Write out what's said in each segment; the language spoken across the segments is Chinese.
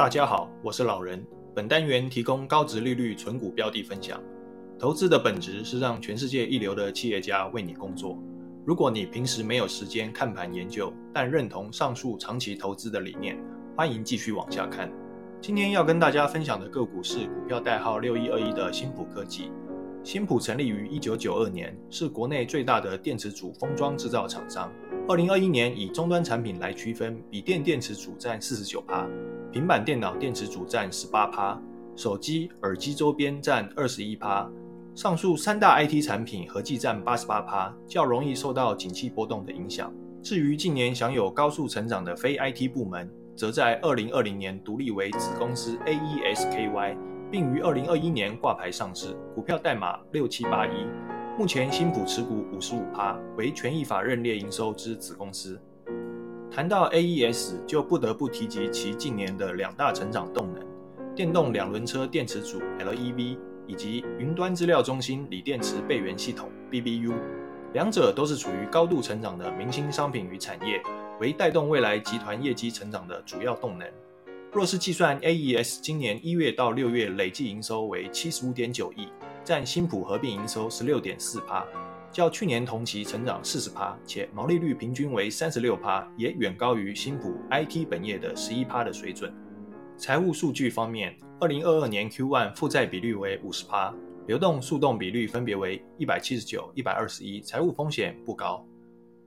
大家好，我是老人。本单元提供高值利率存股标的分享。投资的本质是让全世界一流的企业家为你工作。如果你平时没有时间看盘研究，但认同上述长期投资的理念，欢迎继续往下看。今天要跟大家分享的个股是股票代号六一二一的新普科技。新普成立于一九九二年，是国内最大的电池组封装制造厂商。二零二一年以终端产品来区分，笔电电池组占四十九趴，平板电脑电池组占十八趴，手机、耳机周边占二十一趴。上述三大 IT 产品合计占八十八趴，较容易受到景气波动的影响。至于近年享有高速成长的非 IT 部门，则在二零二零年独立为子公司 AES-KY。并于二零二一年挂牌上市，股票代码六七八一。目前新普持股五十五趴，为权益法认列营收之子公司。谈到 AES，就不得不提及其近年的两大成长动能：电动两轮车电池组 （LEV） 以及云端资料中心锂电池备援系统 （BBU）。两者都是处于高度成长的明星商品与产业，为带动未来集团业绩成长的主要动能。若是计算 AES 今年一月到六月累计营收为七十五点九亿，占新普合并营收十六点四趴，较去年同期成长四十趴，且毛利率平均为三十六趴，也远高于新普 IT 本业的十一趴的水准。财务数据方面，二零二二年 Q1 负债比率为五十趴，流动速动比率分别为一百七十九、一百二十一，财务风险不高。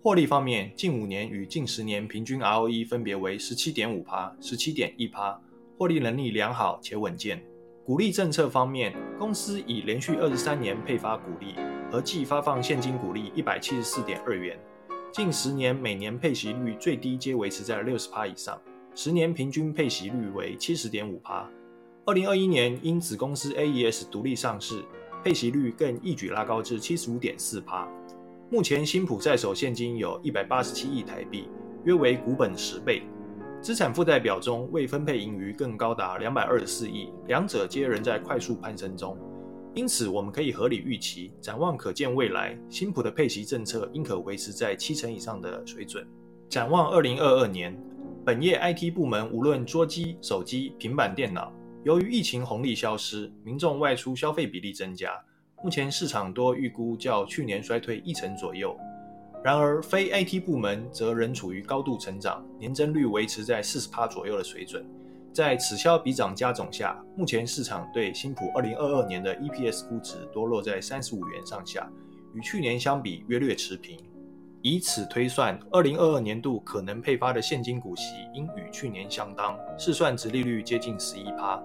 获利方面，近五年与近十年平均 ROE 分别为十七点五趴、十七点一趴，获利能力良好且稳健。股利政策方面，公司已连续二十三年配发股利，合计发放现金股利一百七十四点二元。近十年每年配息率最低皆维持在六十趴以上，十年平均配息率为七十点五趴。二零二一年因子公司 AES 独立上市，配息率更一举拉高至七十五点四趴。目前新普在手现金有一百八十七亿台币，约为股本十倍。资产负债表中未分配盈余更高达两百二十四亿，两者皆仍在快速攀升中。因此，我们可以合理预期，展望可见未来，新普的配息政策应可维持在七成以上的水准。展望二零二二年，本业 IT 部门无论桌机、手机、平板电脑，由于疫情红利消失，民众外出消费比例增加。目前市场多预估较去年衰退一成左右，然而非 IT 部门则仍处于高度成长，年增率维持在四十趴左右的水准。在此消彼长加总下，目前市场对新普二零二二年的 EPS 估值多落在三十五元上下，与去年相比约略持平。以此推算，二零二二年度可能配发的现金股息应与去年相当，试算值利率接近十一趴。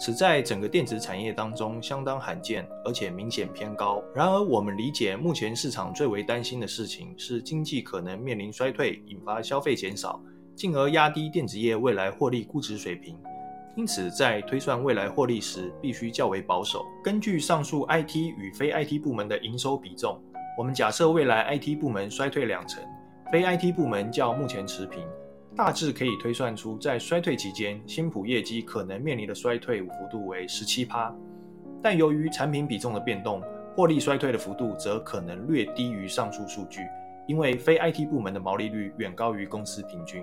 此在整个电子产业当中相当罕见，而且明显偏高。然而，我们理解目前市场最为担心的事情是经济可能面临衰退，引发消费减少，进而压低电子业未来获利估值水平。因此，在推算未来获利时，必须较为保守。根据上述 IT 与非 IT 部门的营收比重，我们假设未来 IT 部门衰退两成，非 IT 部门较目前持平。大致可以推算出，在衰退期间，新普业绩可能面临的衰退幅度为十七趴，但由于产品比重的变动，获利衰退的幅度则可能略低于上述数据，因为非 IT 部门的毛利率远高于公司平均。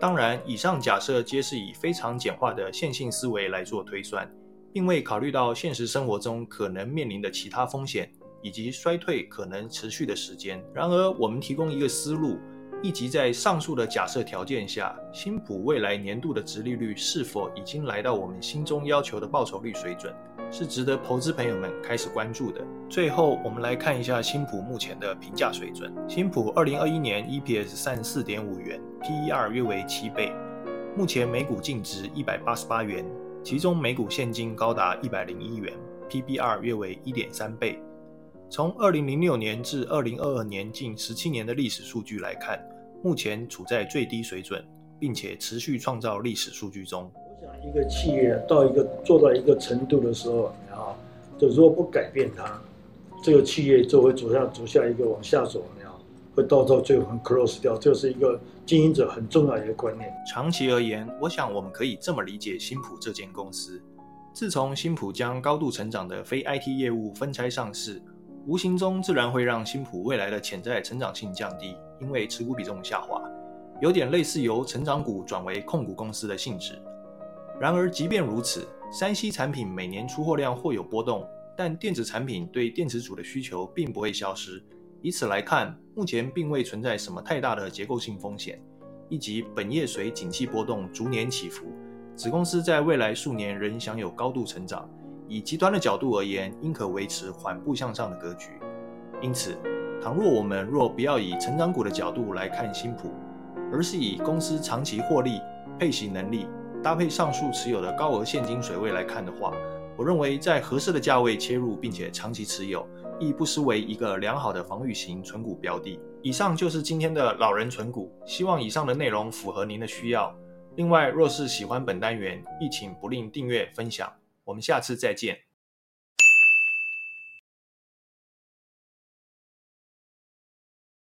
当然，以上假设皆是以非常简化的线性思维来做推算，并未考虑到现实生活中可能面临的其他风险以及衰退可能持续的时间。然而，我们提供一个思路。以及在上述的假设条件下，新普未来年度的殖利率是否已经来到我们心中要求的报酬率水准，是值得投资朋友们开始关注的。最后，我们来看一下新普目前的评价水准。新普二零二一年 EPS 三十四点五元，PER 约为七倍，目前每股净值一百八十八元，其中每股现金高达一百零一元，PBR 约为一点三倍。从二零零六年至二零二二年近十七年的历史数据来看，目前处在最低水准，并且持续创造历史数据中。想，一个企业到一个做到一个程度的时候，啊，就如果不改变它，这个企业就会走向走下一个往下走，啊，会到到最后很 close 掉。这是一个经营者很重要的一个观念。长期而言，我想我们可以这么理解新普这间公司：自从新普将高度成长的非 IT 业务分拆上市。无形中自然会让新普未来的潜在成长性降低，因为持股比重下滑，有点类似由成长股转为控股公司的性质。然而，即便如此，3C 产品每年出货量或有波动，但电子产品对电池组的需求并不会消失。以此来看，目前并未存在什么太大的结构性风险，以及本业随景气波动逐年起伏，子公司在未来数年仍享有高度成长。以极端的角度而言，应可维持缓步向上的格局。因此，倘若我们若不要以成长股的角度来看新普，而是以公司长期获利、配息能力，搭配上述持有的高额现金水位来看的话，我认为在合适的价位切入，并且长期持有，亦不失为一个良好的防御型存股标的。以上就是今天的老人存股，希望以上的内容符合您的需要。另外，若是喜欢本单元，亦请不吝订阅分享。我们下次再见。